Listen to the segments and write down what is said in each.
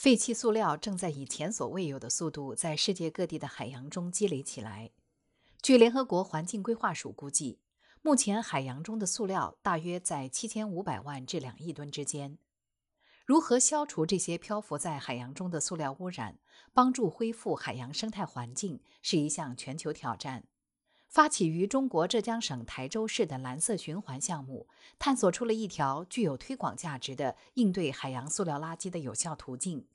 废弃塑料正在以前所未有的速度在世界各地的海洋中积累起来。据联合国环境规划署估计，目前海洋中的塑料大约在七千五百万至两亿吨之间。如何消除这些漂浮在海洋中的塑料污染，帮助恢复海洋生态环境，是一项全球挑战。发起于中国浙江省台州市的蓝色循环项目，探索出了一条具有推广价值的应对海洋塑料垃圾的有效途径，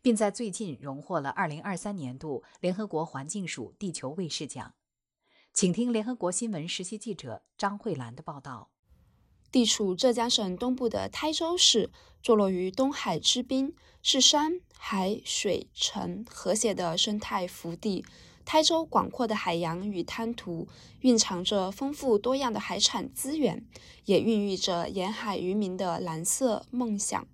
并在最近荣获了2023年度联合国环境署地球卫士奖。请听联合国新闻实习记者张慧兰的报道。地处浙江省东部的台州市，坐落于东海之滨，是山海水城和谐的生态福地。台州广阔的海洋与滩涂蕴藏着丰富多样的海产资源，也孕育着沿海渔民的蓝色梦想。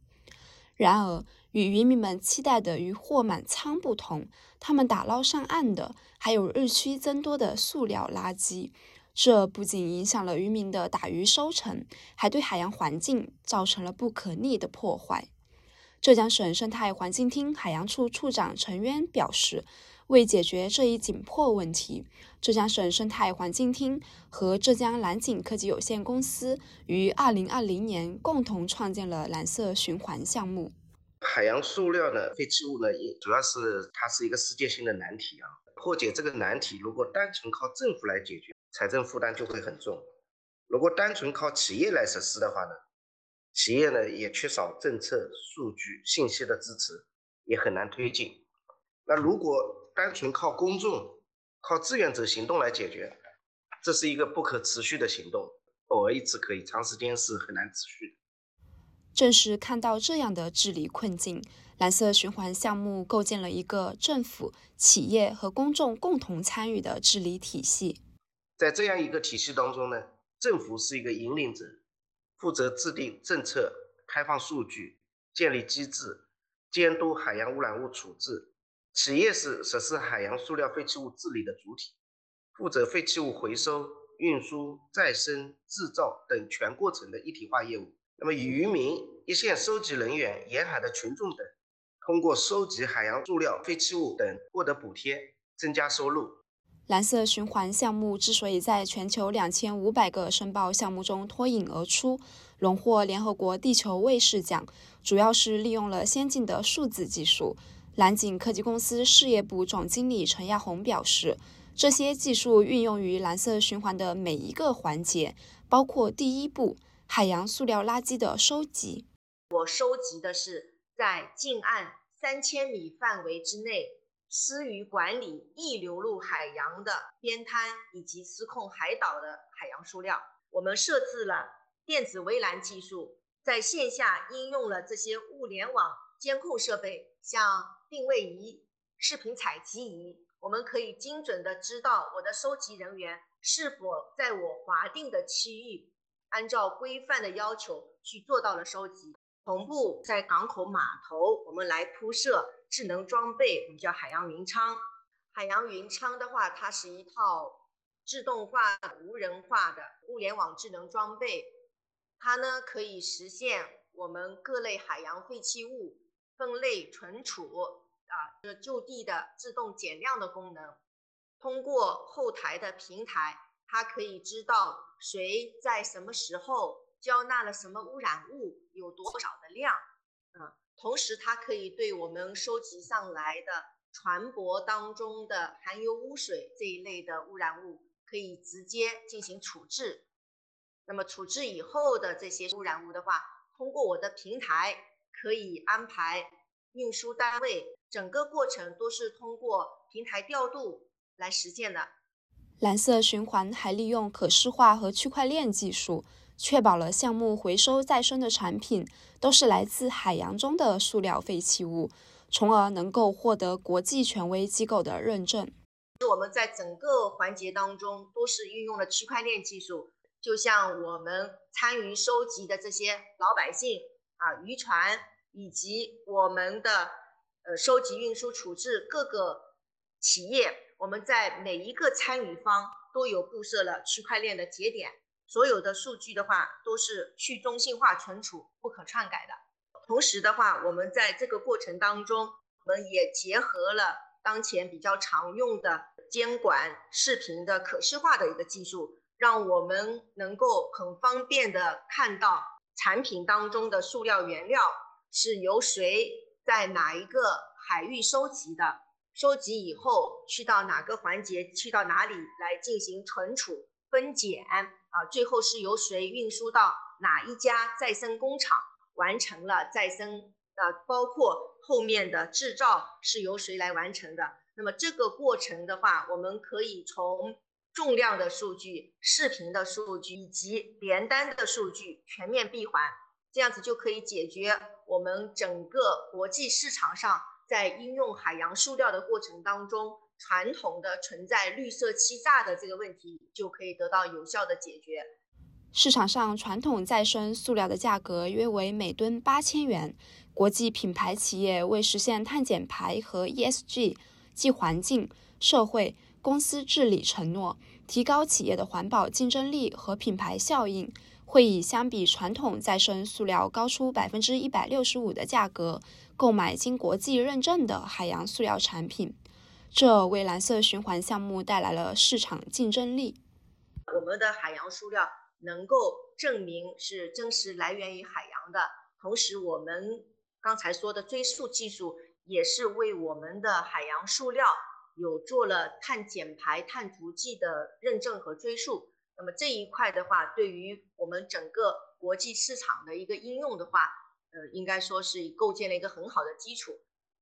然而，与渔民们期待的渔获满仓不同，他们打捞上岸的还有日趋增多的塑料垃圾。这不仅影响了渔民的打鱼收成，还对海洋环境造成了不可逆的破坏。浙江省生态环境厅海洋处处长陈渊表示。为解决这一紧迫问题，浙江省生态环境厅和浙江蓝景科技有限公司于二零二零年共同创建了蓝色循环项目。海洋塑料的废弃物呢，也主要是它是一个世界性的难题啊。破解这个难题，如果单纯靠政府来解决，财政负担就会很重；如果单纯靠企业来实施的话呢，企业呢也缺少政策、数据、信息的支持，也很难推进。那如果单纯靠公众、靠志愿者行动来解决，这是一个不可持续的行动。偶尔一次可以，长时间是很难持续的。正是看到这样的治理困境，蓝色循环项目构建了一个政府、企业和公众共同参与的治理体系。在这样一个体系当中呢，政府是一个引领者，负责制定政策、开放数据、建立机制、监督海洋污染物处置。企业是实施海洋塑料废弃物治理的主体，负责废弃物回收、运输、再生、制造等全过程的一体化业务。那么，渔民、一线收集人员、沿海的群众等，通过收集海洋塑料废弃物等获得补贴，增加收入。蓝色循环项目之所以在全球两千五百个申报项目中脱颖而出，荣获联合国地球卫士奖，主要是利用了先进的数字技术。蓝景科技公司事业部总经理陈亚红表示，这些技术运用于蓝色循环的每一个环节，包括第一步海洋塑料垃圾的收集。我收集的是在近岸三千米范围之内施予管理易流入海洋的边滩以及失控海岛的海洋塑料。我们设置了电子围栏技术，在线下应用了这些物联网监控设备，像。定位仪、视频采集仪，我们可以精准的知道我的收集人员是否在我划定的区域，按照规范的要求去做到了收集。同步在港口码头，我们来铺设智能装备，我们叫海洋云舱。海洋云舱的话，它是一套自动化、无人化的物联网智能装备，它呢可以实现我们各类海洋废弃物。分类存储啊，就地的自动减量的功能，通过后台的平台，它可以知道谁在什么时候交纳了什么污染物，有多少的量，啊，同时它可以对我们收集上来的船舶当中的含有污水这一类的污染物，可以直接进行处置。那么处置以后的这些污染物的话，通过我的平台。可以安排运输单位，整个过程都是通过平台调度来实现的。蓝色循环还利用可视化和区块链技术，确保了项目回收再生的产品都是来自海洋中的塑料废弃物，从而能够获得国际权威机构的认证。我们在整个环节当中都是运用了区块链技术，就像我们参与收集的这些老百姓。啊，渔船以及我们的呃收集、运输、处置各个企业，我们在每一个参与方都有布设了区块链的节点，所有的数据的话都是去中心化存储、不可篡改的。同时的话，我们在这个过程当中，我们也结合了当前比较常用的监管视频的可视化的一个技术，让我们能够很方便的看到产品当中的塑料原料是由谁在哪一个海域收集的，收集以后去到哪个环节，去到哪里来进行存储、分拣啊，最后是由谁运输到哪一家再生工厂。完成了再生，呃，包括后面的制造是由谁来完成的？那么这个过程的话，我们可以从重量的数据、视频的数据以及连单的数据全面闭环，这样子就可以解决我们整个国际市场上在应用海洋塑料的过程当中，传统的存在绿色欺诈的这个问题，就可以得到有效的解决。市场上传统再生塑料的价格约为每吨八千元。国际品牌企业为实现碳减排和 ESG（ 即环境、社会、公司治理）承诺，提高企业的环保竞争力和品牌效应，会以相比传统再生塑料高出百分之一百六十五的价格购买经国际认证的海洋塑料产品，这为蓝色循环项目带来了市场竞争力。我们的海洋塑料。能够证明是真实来源于海洋的同时，我们刚才说的追溯技术也是为我们的海洋塑料有做了碳减排、碳足迹的认证和追溯。那么这一块的话，对于我们整个国际市场的一个应用的话，呃，应该说是构建了一个很好的基础。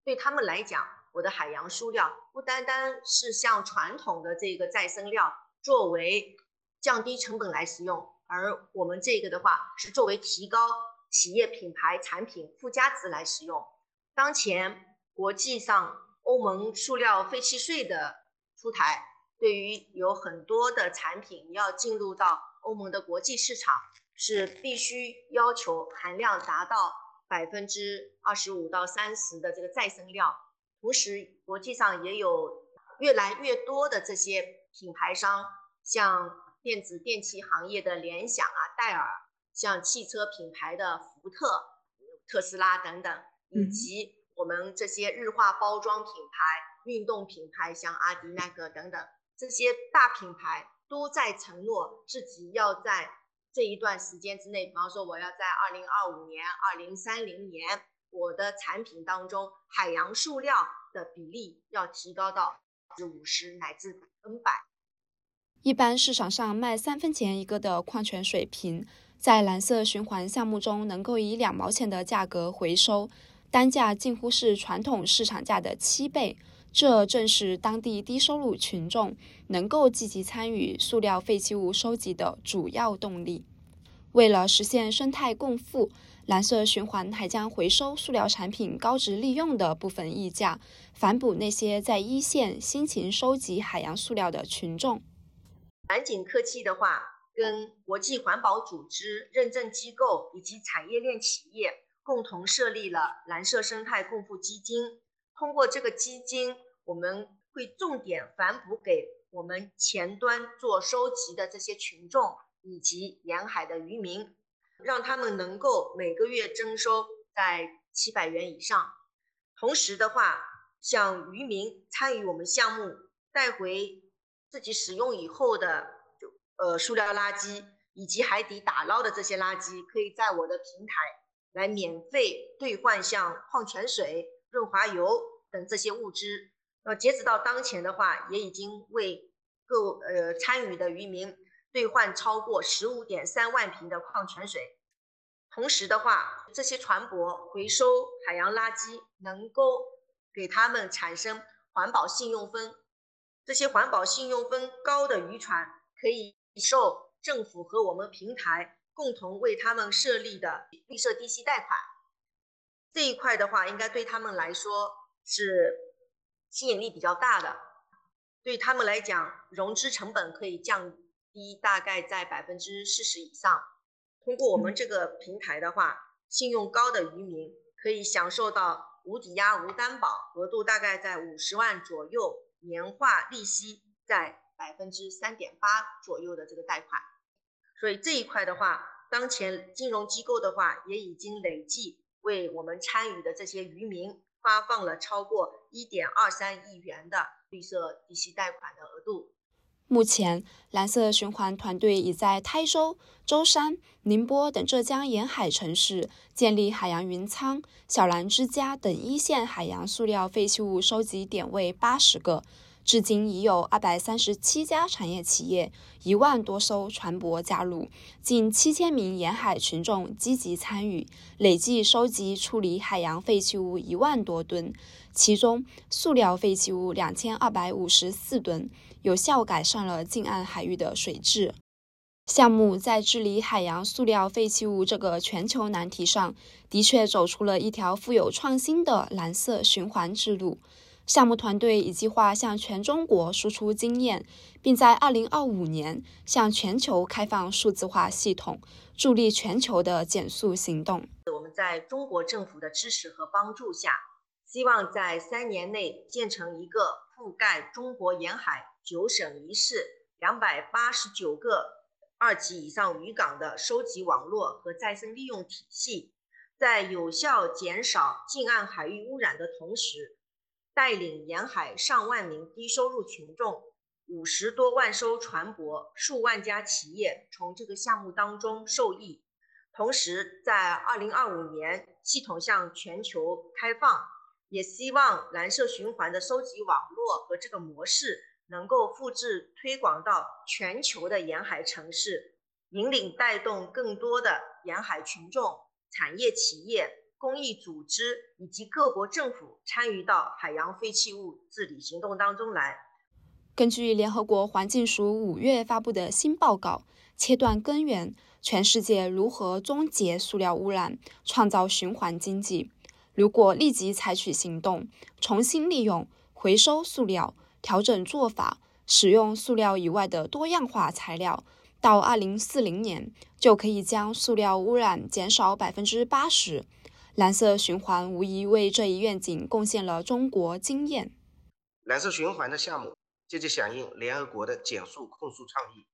对他们来讲，我的海洋塑料不单单是像传统的这个再生料作为。降低成本来使用，而我们这个的话是作为提高企业品牌产品附加值来使用。当前国际上欧盟塑料废弃税的出台，对于有很多的产品要进入到欧盟的国际市场，是必须要求含量达到百分之二十五到三十的这个再生料。同时，国际上也有越来越多的这些品牌商，像。电子电器行业的联想啊、戴尔，像汽车品牌的福特、特斯拉等等，以及我们这些日化包装品牌、运动品牌，像阿迪、耐克等等，这些大品牌都在承诺自己要在这一段时间之内，比方说我要在二零二五年、二零三零年，我的产品当中海洋塑料的比例要提高到至五十乃至百分百。一般市场上卖三分钱一个的矿泉水瓶，在蓝色循环项目中能够以两毛钱的价格回收，单价近乎是传统市场价的七倍。这正是当地低收入群众能够积极参与塑料废弃物收集的主要动力。为了实现生态共富，蓝色循环还将回收塑料产品高值利用的部分溢价，反哺那些在一线辛勤收集海洋塑料的群众。蓝景科技的话，跟国际环保组织、认证机构以及产业链企业共同设立了蓝色生态共富基金。通过这个基金，我们会重点反哺给我们前端做收集的这些群众以及沿海的渔民，让他们能够每个月征收在七百元以上。同时的话，像渔民参与我们项目带回。自己使用以后的就呃塑料垃圾以及海底打捞的这些垃圾，可以在我的平台来免费兑换像矿泉水、润滑油等这些物资。呃，截止到当前的话，也已经为各呃参与的渔民兑换超过十五点三万瓶的矿泉水。同时的话，这些船舶回收海洋垃圾，能够给他们产生环保信用分。这些环保信用分高的渔船可以受政府和我们平台共同为他们设立的绿色低息贷款。这一块的话，应该对他们来说是吸引力比较大的。对他们来讲，融资成本可以降低大概在百分之四十以上。通过我们这个平台的话，信用高的渔民可以享受到无抵押、无担保，额度大概在五十万左右。年化利息在百分之三点八左右的这个贷款，所以这一块的话，当前金融机构的话也已经累计为我们参与的这些渔民发放了超过一点二三亿元的绿色低息贷款的额度。目前，蓝色循环团队已在台州、舟山、宁波等浙江沿海城市建立海洋云仓、小蓝之家等一线海洋塑料废弃物收集点位八十个。至今已有二百三十七家产业企业、一万多艘船舶加入，近七千名沿海群众积极参与，累计收集处理海洋废弃物一万多吨，其中塑料废弃物两千二百五十四吨，有效改善了近岸海域的水质。项目在治理海洋塑料废弃物这个全球难题上，的确走出了一条富有创新的蓝色循环之路。项目团队已计划向全中国输出经验，并在二零二五年向全球开放数字化系统，助力全球的减速行动。我们在中国政府的支持和帮助下，希望在三年内建成一个覆盖中国沿海九省一市两百八十九个二级以上渔港的收集网络和再生利用体系，在有效减少近岸海域污染的同时。带领沿海上万名低收入群众、五十多万艘船舶、数万家企业从这个项目当中受益，同时在二零二五年系统向全球开放，也希望蓝色循环的收集网络和这个模式能够复制推广到全球的沿海城市，引领带动更多的沿海群众、产业企业。公益组织以及各国政府参与到海洋废弃物治理行动当中来。根据联合国环境署五月发布的新报告《切断根源：全世界如何终结塑料污染，创造循环经济》，如果立即采取行动，重新利用、回收塑料，调整做法，使用塑料以外的多样化材料，到二零四零年就可以将塑料污染减少百分之八十。蓝色循环无疑为这一愿景贡献了中国经验。蓝色循环的项目积极响应联合国的减速控诉倡议。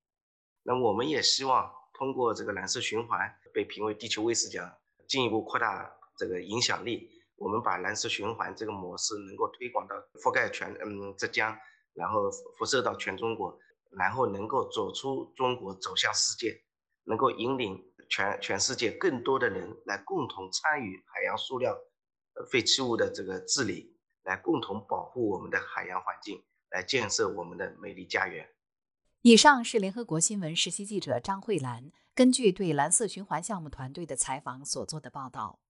那我们也希望通过这个蓝色循环被评为地球卫士奖，进一步扩大这个影响力。我们把蓝色循环这个模式能够推广到覆盖全嗯浙江，然后辐射到全中国，然后能够走出中国走向世界，能够引领。全全世界更多的人来共同参与海洋塑料废弃物的这个治理，来共同保护我们的海洋环境，来建设我们的美丽家园。以上是联合国新闻实习记者张慧兰根据对蓝色循环项目团队的采访所做的报道。